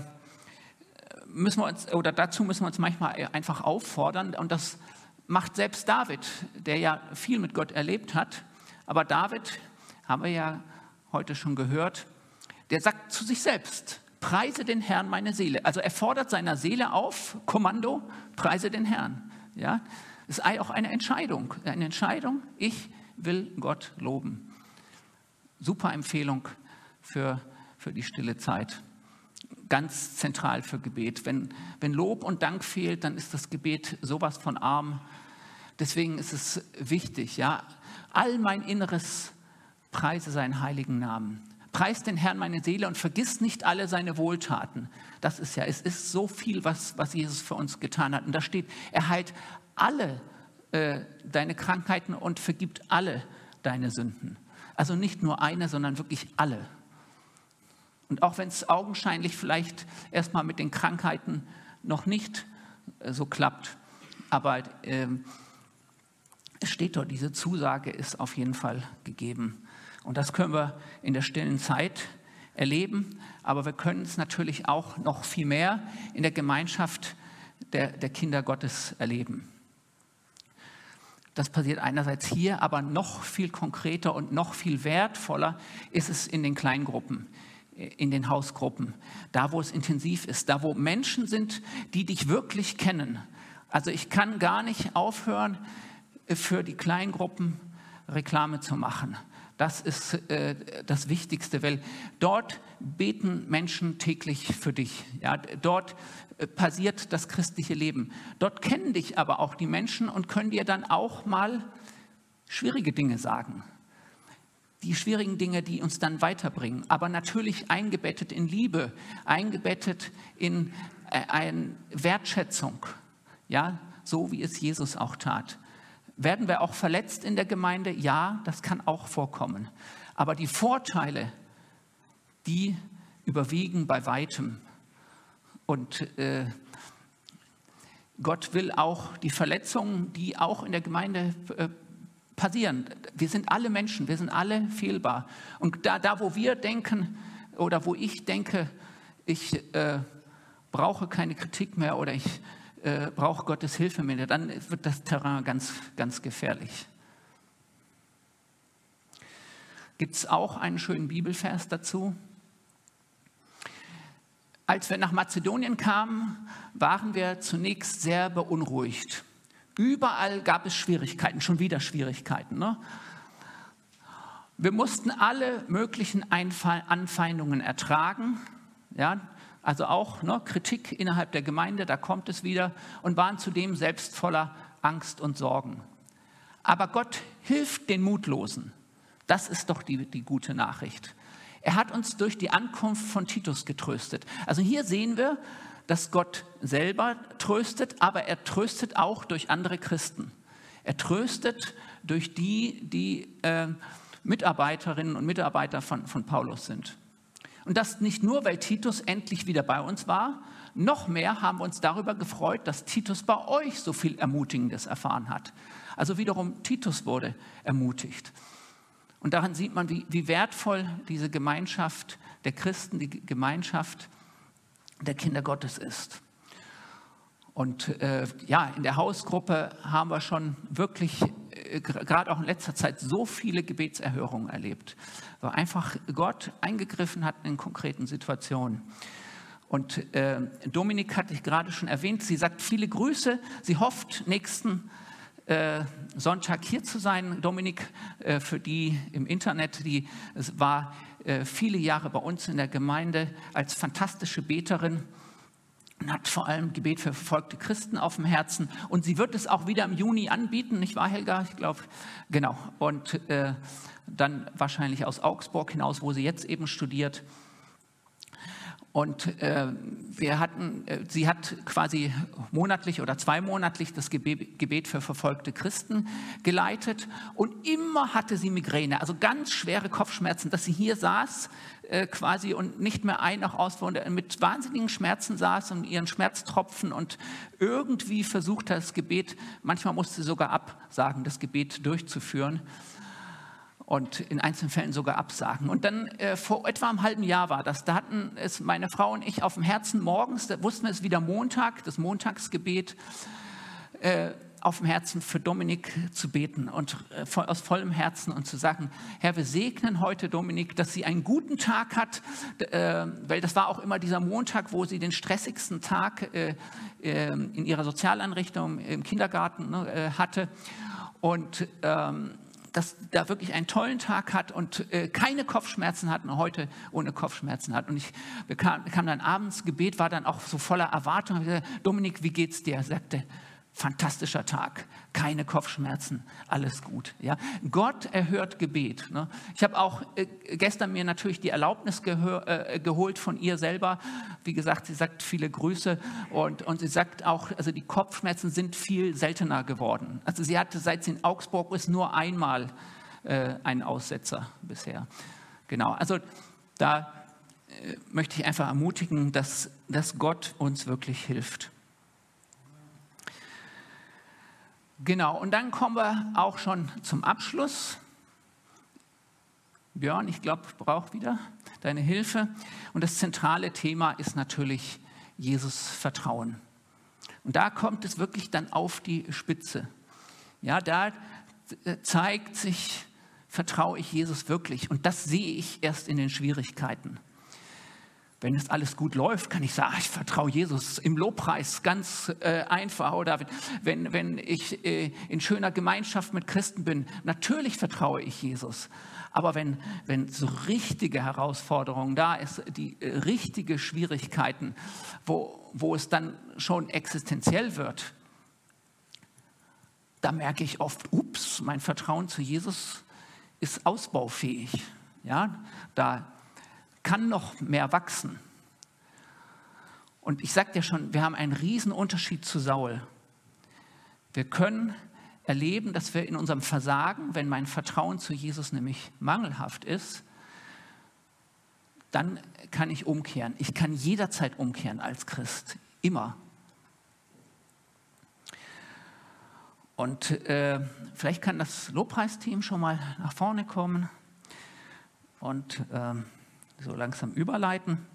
müssen wir uns, oder dazu müssen wir uns manchmal einfach auffordern und das macht selbst David, der ja viel mit Gott erlebt hat. Aber David, haben wir ja heute schon gehört, der sagt zu sich selbst, preise den Herrn meine Seele. Also er fordert seiner Seele auf, Kommando, preise den Herrn. Ja, ist auch eine Entscheidung, eine Entscheidung, ich will Gott loben. Super Empfehlung für, für die stille Zeit. Ganz zentral für Gebet. Wenn, wenn Lob und Dank fehlt, dann ist das Gebet sowas von arm. Deswegen ist es wichtig, ja, all mein Inneres preise seinen heiligen Namen. Preis den Herrn meine Seele und vergiss nicht alle seine Wohltaten. Das ist ja, es ist so viel, was, was Jesus für uns getan hat. Und da steht, er heilt alle äh, deine Krankheiten und vergibt alle deine Sünden. Also nicht nur eine, sondern wirklich alle. Und auch wenn es augenscheinlich vielleicht erstmal mit den Krankheiten noch nicht äh, so klappt, aber äh, es steht dort, diese Zusage ist auf jeden Fall gegeben. Und das können wir in der stillen Zeit erleben, aber wir können es natürlich auch noch viel mehr in der Gemeinschaft der, der Kinder Gottes erleben. Das passiert einerseits hier, aber noch viel konkreter und noch viel wertvoller ist es in den Kleingruppen, in den Hausgruppen, da wo es intensiv ist, da wo Menschen sind, die dich wirklich kennen. Also ich kann gar nicht aufhören, für die Kleingruppen Reklame zu machen. Das ist äh, das Wichtigste, weil dort beten Menschen täglich für dich. Ja, dort äh, passiert das christliche Leben. Dort kennen dich aber auch die Menschen und können dir dann auch mal schwierige Dinge sagen. Die schwierigen Dinge, die uns dann weiterbringen, aber natürlich eingebettet in Liebe, eingebettet in äh, eine Wertschätzung, ja, so wie es Jesus auch tat. Werden wir auch verletzt in der Gemeinde? Ja, das kann auch vorkommen. Aber die Vorteile, die überwiegen bei weitem. Und äh, Gott will auch die Verletzungen, die auch in der Gemeinde äh, passieren. Wir sind alle Menschen, wir sind alle fehlbar. Und da, da wo wir denken oder wo ich denke, ich äh, brauche keine Kritik mehr oder ich äh, braucht Gottes Hilfe mehr, dann wird das Terrain ganz, ganz gefährlich. Gibt es auch einen schönen Bibelvers dazu? Als wir nach Mazedonien kamen, waren wir zunächst sehr beunruhigt. Überall gab es Schwierigkeiten, schon wieder Schwierigkeiten. Ne? Wir mussten alle möglichen Anfeindungen ertragen. Ja, also auch ne, Kritik innerhalb der Gemeinde, da kommt es wieder, und waren zudem selbst voller Angst und Sorgen. Aber Gott hilft den Mutlosen. Das ist doch die, die gute Nachricht. Er hat uns durch die Ankunft von Titus getröstet. Also hier sehen wir, dass Gott selber tröstet, aber er tröstet auch durch andere Christen. Er tröstet durch die, die äh, Mitarbeiterinnen und Mitarbeiter von, von Paulus sind. Und das nicht nur, weil Titus endlich wieder bei uns war, noch mehr haben wir uns darüber gefreut, dass Titus bei euch so viel Ermutigendes erfahren hat. Also wiederum, Titus wurde ermutigt. Und daran sieht man, wie, wie wertvoll diese Gemeinschaft der Christen, die Gemeinschaft der Kinder Gottes ist. Und äh, ja, in der Hausgruppe haben wir schon wirklich, äh, gerade auch in letzter Zeit, so viele Gebetserhörungen erlebt, weil einfach Gott eingegriffen hat in konkreten Situationen. Und äh, Dominik hatte ich gerade schon erwähnt, sie sagt viele Grüße, sie hofft nächsten äh, Sonntag hier zu sein. Dominik, äh, für die im Internet, die war äh, viele Jahre bei uns in der Gemeinde als fantastische Beterin und hat vor allem Gebet für verfolgte Christen auf dem Herzen. Und sie wird es auch wieder im Juni anbieten, nicht wahr, Helga? Ich glaube, genau. Und äh, dann wahrscheinlich aus Augsburg hinaus, wo sie jetzt eben studiert. Und äh, wir hatten, äh, sie hat quasi monatlich oder zweimonatlich das Gebet, für verfolgte Christen geleitet. Und immer hatte sie Migräne, also ganz schwere Kopfschmerzen, dass sie hier saß äh, quasi und nicht mehr ein noch aus und mit wahnsinnigen Schmerzen saß und ihren Schmerztropfen und irgendwie versucht hat, das Gebet, manchmal musste sie sogar absagen, das Gebet durchzuführen und in einzelnen Fällen sogar absagen. Und dann äh, vor etwa einem halben Jahr war das, da hatten es meine Frau und ich auf dem Herzen morgens, da wussten wir es wieder Montag, das Montagsgebet, äh, auf dem Herzen, für Dominik zu beten und äh, aus vollem Herzen und zu sagen, Herr, wir segnen heute Dominik, dass sie einen guten Tag hat, äh, weil das war auch immer dieser Montag, wo sie den stressigsten Tag äh, in ihrer Sozialeinrichtung im Kindergarten ne, hatte. Und ähm, dass da wirklich einen tollen Tag hat und äh, keine Kopfschmerzen hat und heute ohne Kopfschmerzen hat. Und ich bekam, bekam dann abends Gebet, war dann auch so voller Erwartung. Dominik, wie geht's dir? Er sagte, fantastischer Tag, keine Kopfschmerzen, alles gut. Ja? Gott erhört Gebet. Ne? Ich habe auch äh, gestern mir natürlich die Erlaubnis äh, geholt von ihr selber. Wie gesagt, sie sagt viele Grüße und, und sie sagt auch, also die Kopfschmerzen sind viel seltener geworden. Also sie hatte, seit sie in Augsburg ist, nur einmal äh, einen Aussetzer bisher. Genau, also da äh, möchte ich einfach ermutigen, dass, dass Gott uns wirklich hilft. Genau, und dann kommen wir auch schon zum Abschluss. Björn, ich glaube, ich brauche wieder deine Hilfe. Und das zentrale Thema ist natürlich Jesus Vertrauen. Und da kommt es wirklich dann auf die Spitze. Ja, da zeigt sich, vertraue ich Jesus wirklich. Und das sehe ich erst in den Schwierigkeiten. Wenn es alles gut läuft, kann ich sagen, ich vertraue Jesus im Lobpreis ganz äh, einfach. Oder wenn, wenn ich äh, in schöner Gemeinschaft mit Christen bin, natürlich vertraue ich Jesus. Aber wenn, wenn so richtige Herausforderungen da ist, die äh, richtige Schwierigkeiten, wo, wo es dann schon existenziell wird, da merke ich oft, ups, mein Vertrauen zu Jesus ist ausbaufähig. Ja, da kann noch mehr wachsen. Und ich sagte ja schon, wir haben einen riesen Unterschied zu Saul. Wir können erleben, dass wir in unserem Versagen, wenn mein Vertrauen zu Jesus nämlich mangelhaft ist, dann kann ich umkehren. Ich kann jederzeit umkehren als Christ, immer. Und äh, vielleicht kann das Lobpreisteam schon mal nach vorne kommen und äh, so langsam überleiten.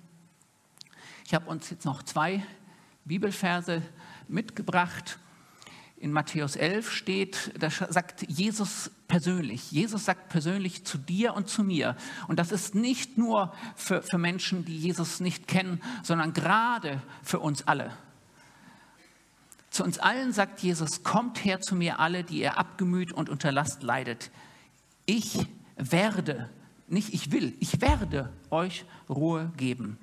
Ich habe uns jetzt noch zwei Bibelverse mitgebracht. In Matthäus 11 steht, da sagt Jesus persönlich, Jesus sagt persönlich zu dir und zu mir. Und das ist nicht nur für, für Menschen, die Jesus nicht kennen, sondern gerade für uns alle. Zu uns allen sagt Jesus, kommt her zu mir alle, die ihr abgemüht und unter Last leidet. Ich werde nicht ich will, ich werde euch Ruhe geben.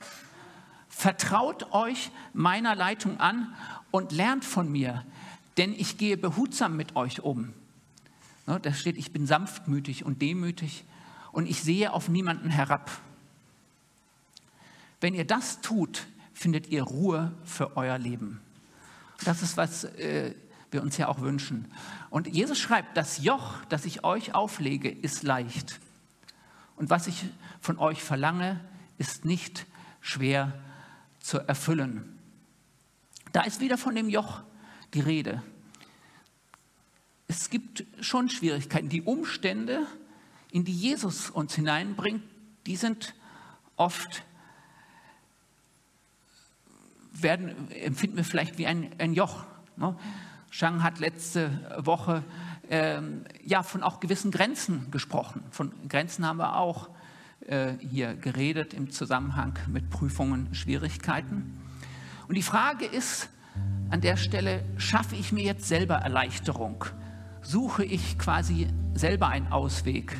Vertraut euch meiner Leitung an und lernt von mir, denn ich gehe behutsam mit euch um. Ne, da steht, ich bin sanftmütig und demütig und ich sehe auf niemanden herab. Wenn ihr das tut, findet ihr Ruhe für euer Leben. Das ist, was äh, wir uns ja auch wünschen. Und Jesus schreibt, das Joch, das ich euch auflege, ist leicht. Und was ich von euch verlange, ist nicht schwer zu erfüllen. Da ist wieder von dem Joch die Rede. Es gibt schon Schwierigkeiten. Die Umstände, in die Jesus uns hineinbringt, die sind oft, werden, empfinden wir vielleicht wie ein, ein Joch. Ne? Shang hat letzte Woche ähm, ja, von auch gewissen Grenzen gesprochen. Von Grenzen haben wir auch äh, hier geredet im Zusammenhang mit Prüfungen, Schwierigkeiten. Und die Frage ist an der Stelle, schaffe ich mir jetzt selber Erleichterung? Suche ich quasi selber einen Ausweg?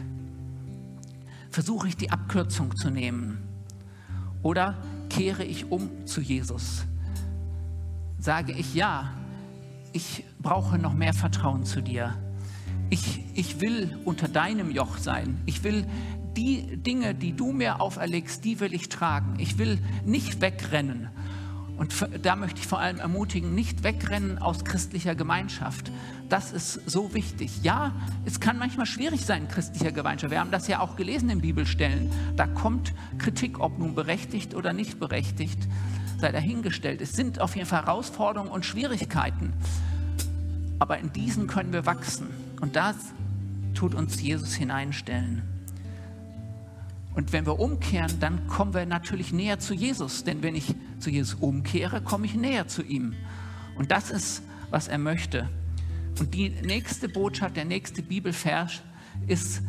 Versuche ich die Abkürzung zu nehmen? Oder kehre ich um zu Jesus? Sage ich ja, ich brauche noch mehr Vertrauen zu dir ich, ich will unter deinem Joch sein. Ich will die Dinge, die du mir auferlegst, die will ich tragen. Ich will nicht wegrennen. Und da möchte ich vor allem ermutigen, nicht wegrennen aus christlicher Gemeinschaft. Das ist so wichtig. Ja, es kann manchmal schwierig sein in christlicher Gemeinschaft. Wir haben das ja auch gelesen in Bibelstellen. Da kommt Kritik, ob nun berechtigt oder nicht berechtigt, sei dahingestellt. Es sind auf jeden Fall Herausforderungen und Schwierigkeiten. Aber in diesen können wir wachsen. Und das tut uns Jesus hineinstellen. Und wenn wir umkehren, dann kommen wir natürlich näher zu Jesus. Denn wenn ich zu Jesus umkehre, komme ich näher zu ihm. Und das ist, was er möchte Und die nächste Botschaft, der nächste Bibelvers ist,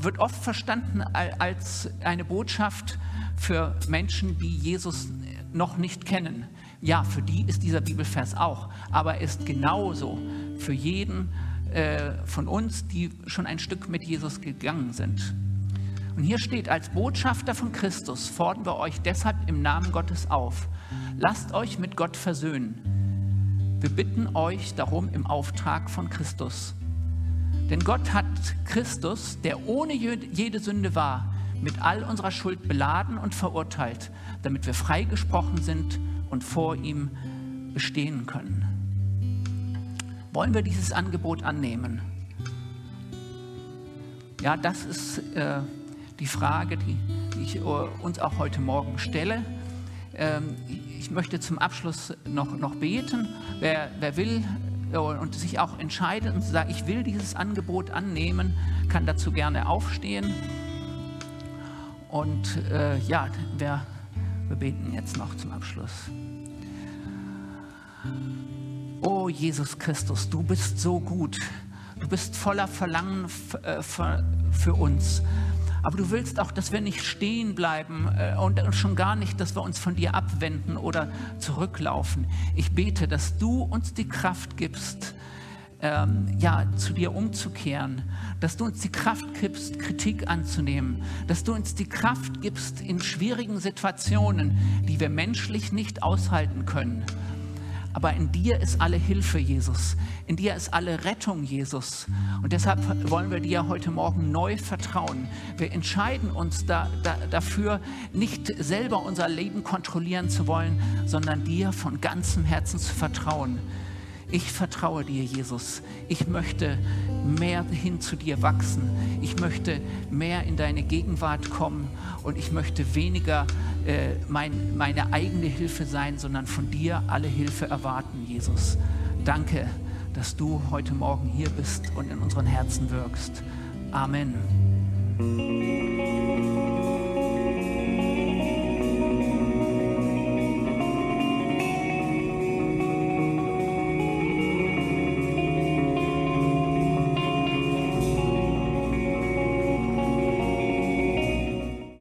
wird oft verstanden als eine Botschaft für Menschen, die Jesus noch nicht kennen. Ja, für die ist dieser Bibelvers auch, aber er ist genauso für jeden äh, von uns, die schon ein Stück mit Jesus gegangen sind. Und hier steht, als Botschafter von Christus fordern wir euch deshalb im Namen Gottes auf. Lasst euch mit Gott versöhnen. Wir bitten euch darum im Auftrag von Christus. Denn Gott hat Christus, der ohne jede Sünde war, mit all unserer Schuld beladen und verurteilt, damit wir freigesprochen sind und vor ihm bestehen können. Wollen wir dieses Angebot annehmen? Ja, das ist äh, die Frage, die, die, ich uns auch heute Morgen stelle. Ähm, ich möchte zum Abschluss noch, noch beten. Wer, wer will, und sich auch entscheidet und sagt, ich will dieses Angebot annehmen, kann dazu gerne aufstehen. Und äh, ja, wir, wir beten jetzt noch zum Abschluss. Oh Jesus Christus, du bist so gut. Du bist voller Verlangen äh, für uns. Aber du willst auch, dass wir nicht stehen bleiben äh, und schon gar nicht, dass wir uns von dir abwenden oder zurücklaufen. Ich bete, dass du uns die Kraft gibst, ähm, ja, zu dir umzukehren, dass du uns die Kraft gibst, Kritik anzunehmen, dass du uns die Kraft gibst in schwierigen Situationen, die wir menschlich nicht aushalten können aber in dir ist alle Hilfe, Jesus. In dir ist alle Rettung, Jesus. Und deshalb wollen wir dir heute Morgen neu vertrauen. Wir entscheiden uns da, da, dafür, nicht selber unser Leben kontrollieren zu wollen, sondern dir von ganzem Herzen zu vertrauen. Ich vertraue dir, Jesus. Ich möchte mehr hin zu dir wachsen. Ich möchte mehr in deine Gegenwart kommen und ich möchte weniger äh, mein, meine eigene Hilfe sein, sondern von dir alle Hilfe erwarten, Jesus. Danke, dass du heute Morgen hier bist und in unseren Herzen wirkst. Amen.